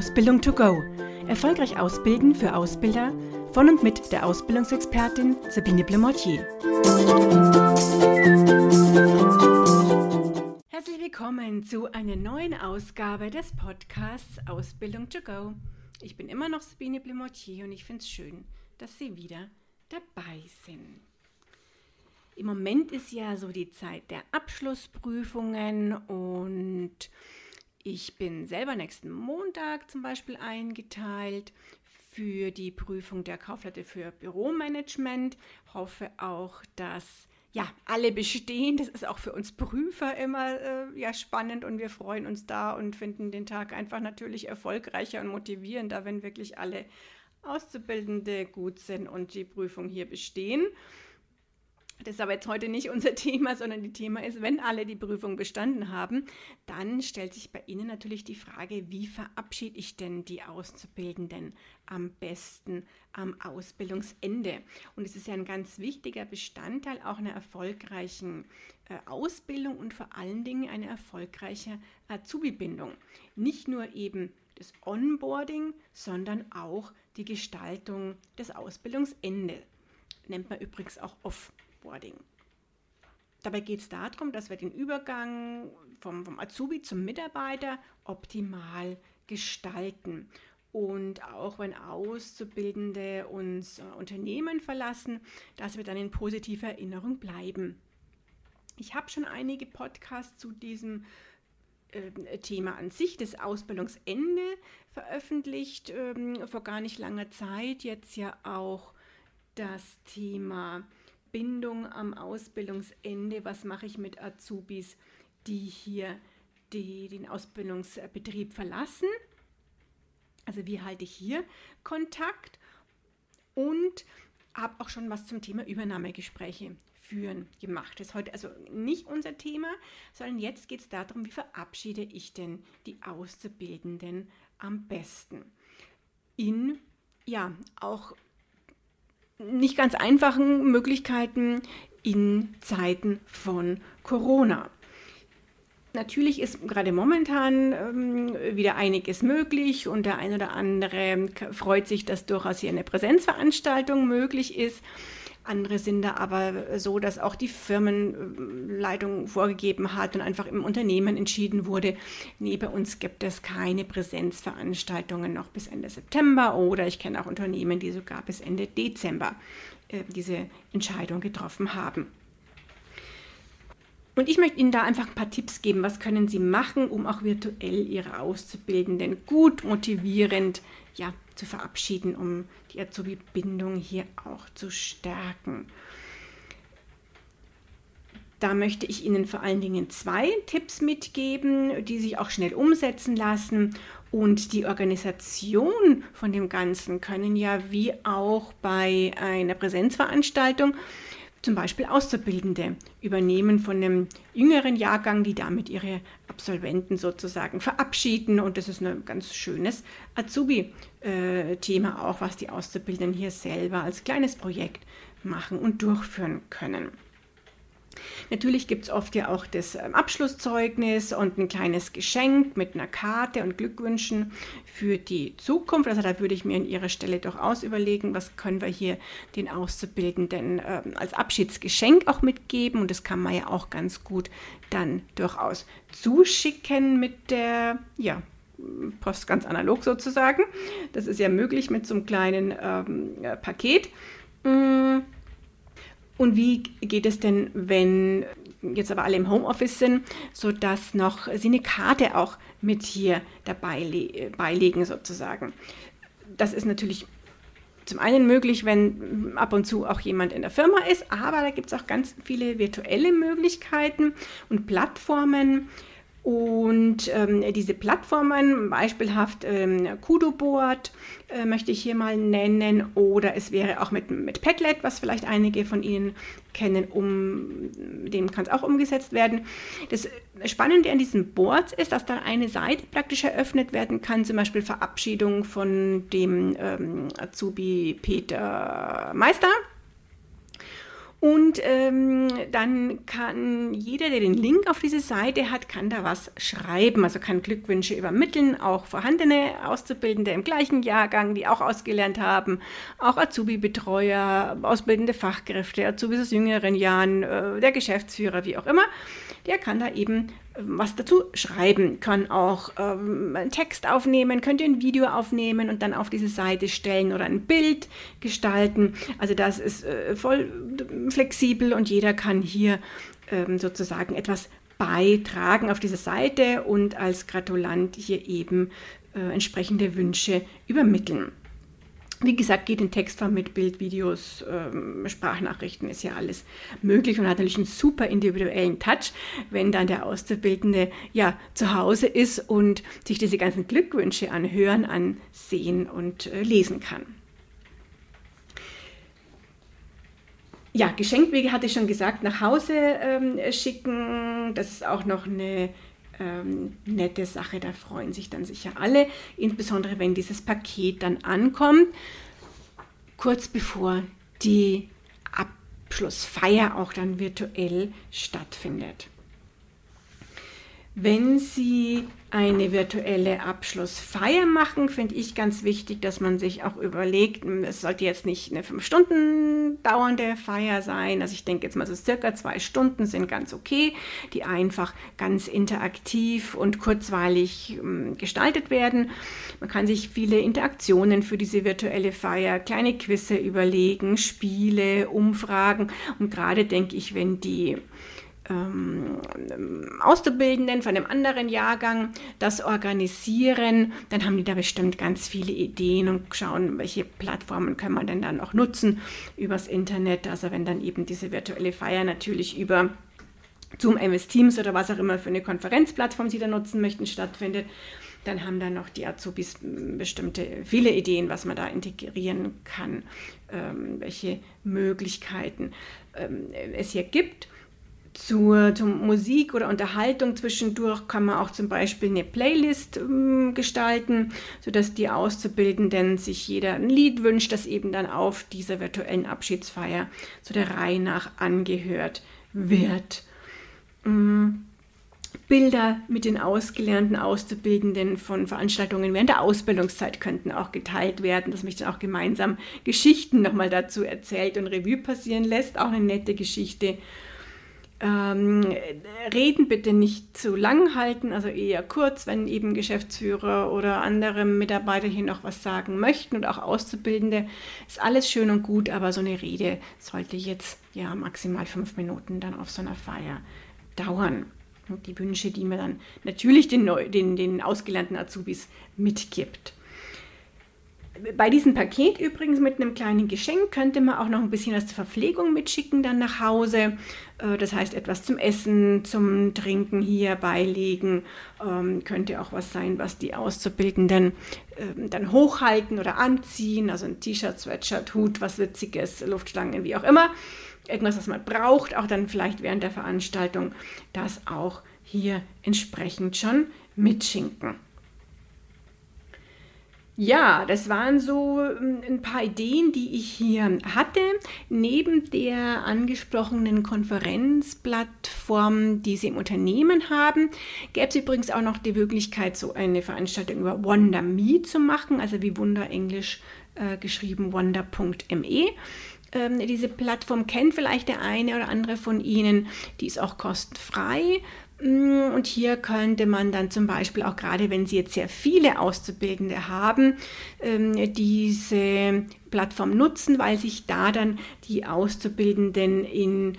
Ausbildung to go. Erfolgreich ausbilden für Ausbilder von und mit der Ausbildungsexpertin Sabine Blemortier. Herzlich willkommen zu einer neuen Ausgabe des Podcasts Ausbildung to go. Ich bin immer noch Sabine Blemortier und ich finde es schön, dass Sie wieder dabei sind. Im Moment ist ja so die Zeit der Abschlussprüfungen und ich bin selber nächsten Montag zum Beispiel eingeteilt für die Prüfung der Kaufleute für Büromanagement. Hoffe auch, dass ja, alle bestehen. Das ist auch für uns Prüfer immer äh, ja, spannend und wir freuen uns da und finden den Tag einfach natürlich erfolgreicher und motivierender, wenn wirklich alle Auszubildende gut sind und die Prüfung hier bestehen. Das ist aber jetzt heute nicht unser Thema, sondern das Thema ist, wenn alle die Prüfung bestanden haben, dann stellt sich bei Ihnen natürlich die Frage, wie verabschiede ich denn die Auszubildenden am besten am Ausbildungsende? Und es ist ja ein ganz wichtiger Bestandteil auch einer erfolgreichen äh, Ausbildung und vor allen Dingen eine erfolgreiche Azubi-Bindung. Nicht nur eben das Onboarding, sondern auch die Gestaltung des Ausbildungsendes. Nennt man übrigens auch Off. Offboarding. Dabei geht es darum, dass wir den Übergang vom, vom Azubi zum Mitarbeiter optimal gestalten. Und auch wenn Auszubildende uns äh, Unternehmen verlassen, dass wir dann in positiver Erinnerung bleiben. Ich habe schon einige Podcasts zu diesem äh, Thema an sich, das Ausbildungsende, veröffentlicht ähm, vor gar nicht langer Zeit. Jetzt ja auch das Thema Bindung am Ausbildungsende, was mache ich mit Azubis, die hier die, den Ausbildungsbetrieb verlassen. Also wie halte ich hier Kontakt und habe auch schon was zum Thema Übernahmegespräche führen gemacht. Das ist heute also nicht unser Thema, sondern jetzt geht es darum, wie verabschiede ich denn die Auszubildenden am besten in ja auch nicht ganz einfachen Möglichkeiten in Zeiten von Corona. Natürlich ist gerade momentan ähm, wieder einiges möglich und der eine oder andere freut sich, dass durchaus hier eine Präsenzveranstaltung möglich ist. Andere sind da aber so, dass auch die Firmenleitung vorgegeben hat und einfach im Unternehmen entschieden wurde, nee, bei uns gibt es keine Präsenzveranstaltungen noch bis Ende September oder ich kenne auch Unternehmen, die sogar bis Ende Dezember äh, diese Entscheidung getroffen haben. Und ich möchte Ihnen da einfach ein paar Tipps geben, was können Sie machen, um auch virtuell Ihre Auszubildenden gut motivierend ja, zu verabschieden, um die Azubi-Bindung hier auch zu stärken. Da möchte ich Ihnen vor allen Dingen zwei Tipps mitgeben, die sich auch schnell umsetzen lassen. Und die Organisation von dem Ganzen können ja wie auch bei einer Präsenzveranstaltung zum Beispiel Auszubildende übernehmen von einem jüngeren Jahrgang, die damit ihre Absolventen sozusagen verabschieden. Und das ist ein ganz schönes Azubi-Thema auch, was die Auszubildenden hier selber als kleines Projekt machen und durchführen können. Natürlich gibt es oft ja auch das ähm, Abschlusszeugnis und ein kleines Geschenk mit einer Karte und Glückwünschen für die Zukunft. Also da würde ich mir an Ihrer Stelle durchaus überlegen, was können wir hier den Auszubildenden äh, als Abschiedsgeschenk auch mitgeben. Und das kann man ja auch ganz gut dann durchaus zuschicken mit der, ja, Post ganz analog sozusagen. Das ist ja möglich mit so einem kleinen ähm, Paket. Mm. Und wie geht es denn, wenn jetzt aber alle im Homeoffice sind, sodass noch Sie eine Karte auch mit hier dabei le beilegen sozusagen? Das ist natürlich zum einen möglich, wenn ab und zu auch jemand in der Firma ist, aber da gibt es auch ganz viele virtuelle Möglichkeiten und Plattformen, und ähm, diese Plattformen, beispielhaft ähm, Kudoboard äh, möchte ich hier mal nennen, oder es wäre auch mit, mit Padlet, was vielleicht einige von Ihnen kennen, um, dem kann es auch umgesetzt werden. Das Spannende an diesen Boards ist, dass da eine Seite praktisch eröffnet werden kann, zum Beispiel Verabschiedung von dem ähm, Azubi Peter Meister Und ähm, dann kann jeder, der den Link auf diese Seite hat, kann da was schreiben. Also kann Glückwünsche übermitteln, auch vorhandene Auszubildende im gleichen Jahrgang, die auch ausgelernt haben, auch Azubi-Betreuer, ausbildende Fachkräfte, Azubis aus jüngeren Jahren, äh, der Geschäftsführer, wie auch immer. Der kann da eben was dazu schreiben, kann auch ähm, einen Text aufnehmen, könnt ihr ein Video aufnehmen und dann auf diese Seite stellen oder ein Bild gestalten. Also das ist äh, voll flexibel und jeder kann hier ähm, sozusagen etwas beitragen auf diese Seite und als Gratulant hier eben äh, entsprechende Wünsche übermitteln. Wie gesagt, geht in Textform mit Bildvideos, ähm, Sprachnachrichten, ist ja alles möglich und hat natürlich einen super individuellen Touch, wenn dann der Auszubildende ja zu Hause ist und sich diese ganzen Glückwünsche anhören, ansehen und äh, lesen kann. Ja, Geschenkwege hatte ich schon gesagt, nach Hause ähm, schicken. Das ist auch noch eine ähm, nette Sache. Da freuen sich dann sicher alle, insbesondere wenn dieses Paket dann ankommt, kurz bevor die Abschlussfeier auch dann virtuell stattfindet. Wenn Sie eine virtuelle Abschlussfeier machen, finde ich ganz wichtig, dass man sich auch überlegt, es sollte jetzt nicht eine fünf Stunden dauernde Feier sein. Also ich denke jetzt mal so circa zwei Stunden sind ganz okay, die einfach ganz interaktiv und kurzweilig ähm, gestaltet werden. Man kann sich viele Interaktionen für diese virtuelle Feier, kleine Quizze überlegen, Spiele, Umfragen und gerade denke ich, wenn die ähm, Auszubildenden von einem anderen Jahrgang das organisieren, dann haben die da bestimmt ganz viele Ideen und schauen, welche Plattformen können wir denn dann auch nutzen übers Internet. Also wenn dann eben diese virtuelle Feier natürlich über Zoom, MS Teams oder was auch immer für eine Konferenzplattform sie da nutzen möchten, stattfindet, dann haben dann noch die Azubis bestimmte viele Ideen, was man da integrieren kann, ähm, welche Möglichkeiten ähm, es hier gibt zur, zur, Musik oder Unterhaltung zwischendurch kann man auch zum Beispiel eine Playlist ähm, gestalten, sodass die Auszubildenden sich jeder ein Lied wünscht, das eben dann auf dieser virtuellen Abschiedsfeier zu der Reihe nach angehört wird. Ähm, Bilder mit den ausgelernten Auszubildenden von Veranstaltungen während der Ausbildungszeit könnten auch geteilt werden, dass mich dann auch gemeinsam Geschichten nochmal dazu erzählt und Revue passieren lässt. Auch eine nette Geschichte ähm, Reden bitte nicht zu lang halten, also eher kurz, wenn eben Geschäftsführer oder andere Mitarbeiter hier noch was sagen möchten und auch Auszubildende. Ist alles schön und gut, aber so eine Rede sollte jetzt ja maximal fünf Minuten dann auf so einer Feier dauern. Und die Wünsche, die man dann natürlich den, den, den ausgelernten Azubis mitgibt bei diesem Paket übrigens mit einem kleinen Geschenk könnte man auch noch ein bisschen was zur Verpflegung mitschicken dann nach Hause. Äh, das heißt etwas zum Essen, zum Trinken hier beilegen. Ähm, könnte auch was sein, was die Auszubildenden ähm, dann hochhalten oder anziehen. Also ein T-Shirt, Sweatshirt, Hut, was Witziges, Luftschlangen, wie auch immer. Irgendwas, was man braucht, auch dann vielleicht während der Veranstaltung, das auch hier entsprechend schon mitschinken. Ja, das waren so ähm, ein paar Ideen, die ich hier hatte. Neben der angesprochenen Konferenzplattform, die Sie im Unternehmen haben, gäbe es übrigens auch noch die Möglichkeit, so eine Veranstaltung über WonderMe zu machen, also wie Wunder Englisch äh, geschrieben, wonder.me. Ähm, diese Plattform kennt vielleicht der eine oder andere von Ihnen. Die ist auch kostenfrei. Mm, und hier könnte man dann zum Beispiel auch gerade, wenn Sie jetzt sehr viele Auszubildende haben, ähm, diese Plattform nutzen, weil sich da dann die Auszubildenden in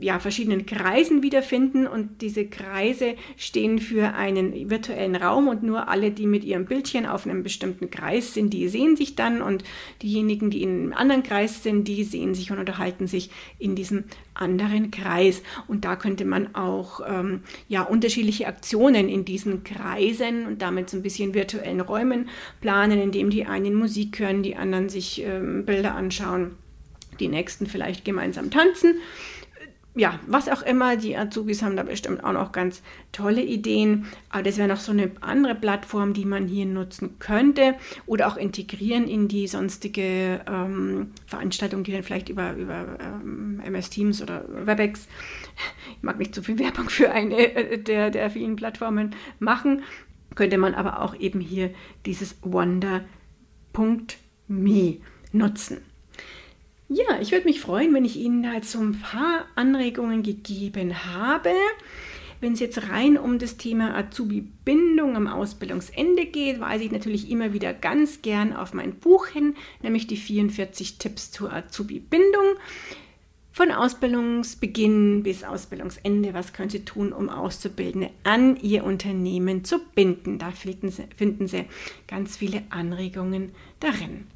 ja, verschiedenen Kreisen wiederfinden und diese Kreise stehen für einen virtuellen Raum und nur alle, die mit ihrem Bildchen auf einem bestimmten Kreis sind, die sehen sich dann und diejenigen, die in einem anderen Kreis sind, die sehen sich und unterhalten sich in diesem anderen Kreis. Und da könnte man auch ähm, ja, unterschiedliche Aktionen in diesen Kreisen und damit so ein bisschen virtuellen Räumen planen, indem die einen Musik hören, die anderen sich ähm, Bilder anschauen, die nächsten vielleicht gemeinsam tanzen ja, was auch immer, die Azubis haben da bestimmt auch noch ganz tolle Ideen. Aber das wäre noch so eine andere Plattform, die man hier nutzen könnte oder auch integrieren in die sonstige ähm, Veranstaltung, die dann vielleicht über, über ähm, MS Teams oder WebEx, ich mag nicht zu viel Werbung für eine äh, der, der vielen Plattformen machen, könnte man aber auch eben hier dieses Wonder.me nutzen. Ja, ich würde mich freuen, wenn ich Ihnen da so ein paar Anregungen gegeben habe. Wenn es jetzt rein um das Thema Azubi-Bindung am Ausbildungsende geht, weise ich natürlich immer wieder ganz gern auf mein Buch hin, nämlich die 44 Tipps zur Azubi-Bindung. Von Ausbildungsbeginn bis Ausbildungsende, was können Sie tun, um Auszubildende an Ihr Unternehmen zu binden? Da finden Sie, finden Sie ganz viele Anregungen darin.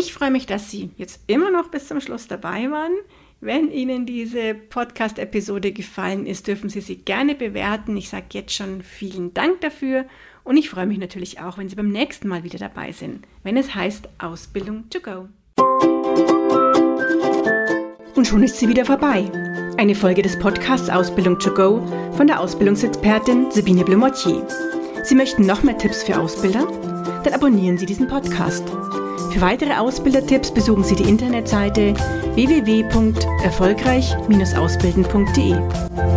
Ich freue mich, dass Sie jetzt immer noch bis zum Schluss dabei waren. Wenn Ihnen diese Podcast-Episode gefallen ist, dürfen Sie sie gerne bewerten. Ich sage jetzt schon vielen Dank dafür und ich freue mich natürlich auch, wenn Sie beim nächsten Mal wieder dabei sind, wenn es heißt Ausbildung to go. Und schon ist sie wieder vorbei. Eine Folge des Podcasts Ausbildung to go von der Ausbildungsexpertin Sabine Blumotier. Sie möchten noch mehr Tipps für Ausbilder? Dann abonnieren Sie diesen Podcast. Für weitere Ausbildertipps besuchen Sie die Internetseite www.erfolgreich-ausbilden.de.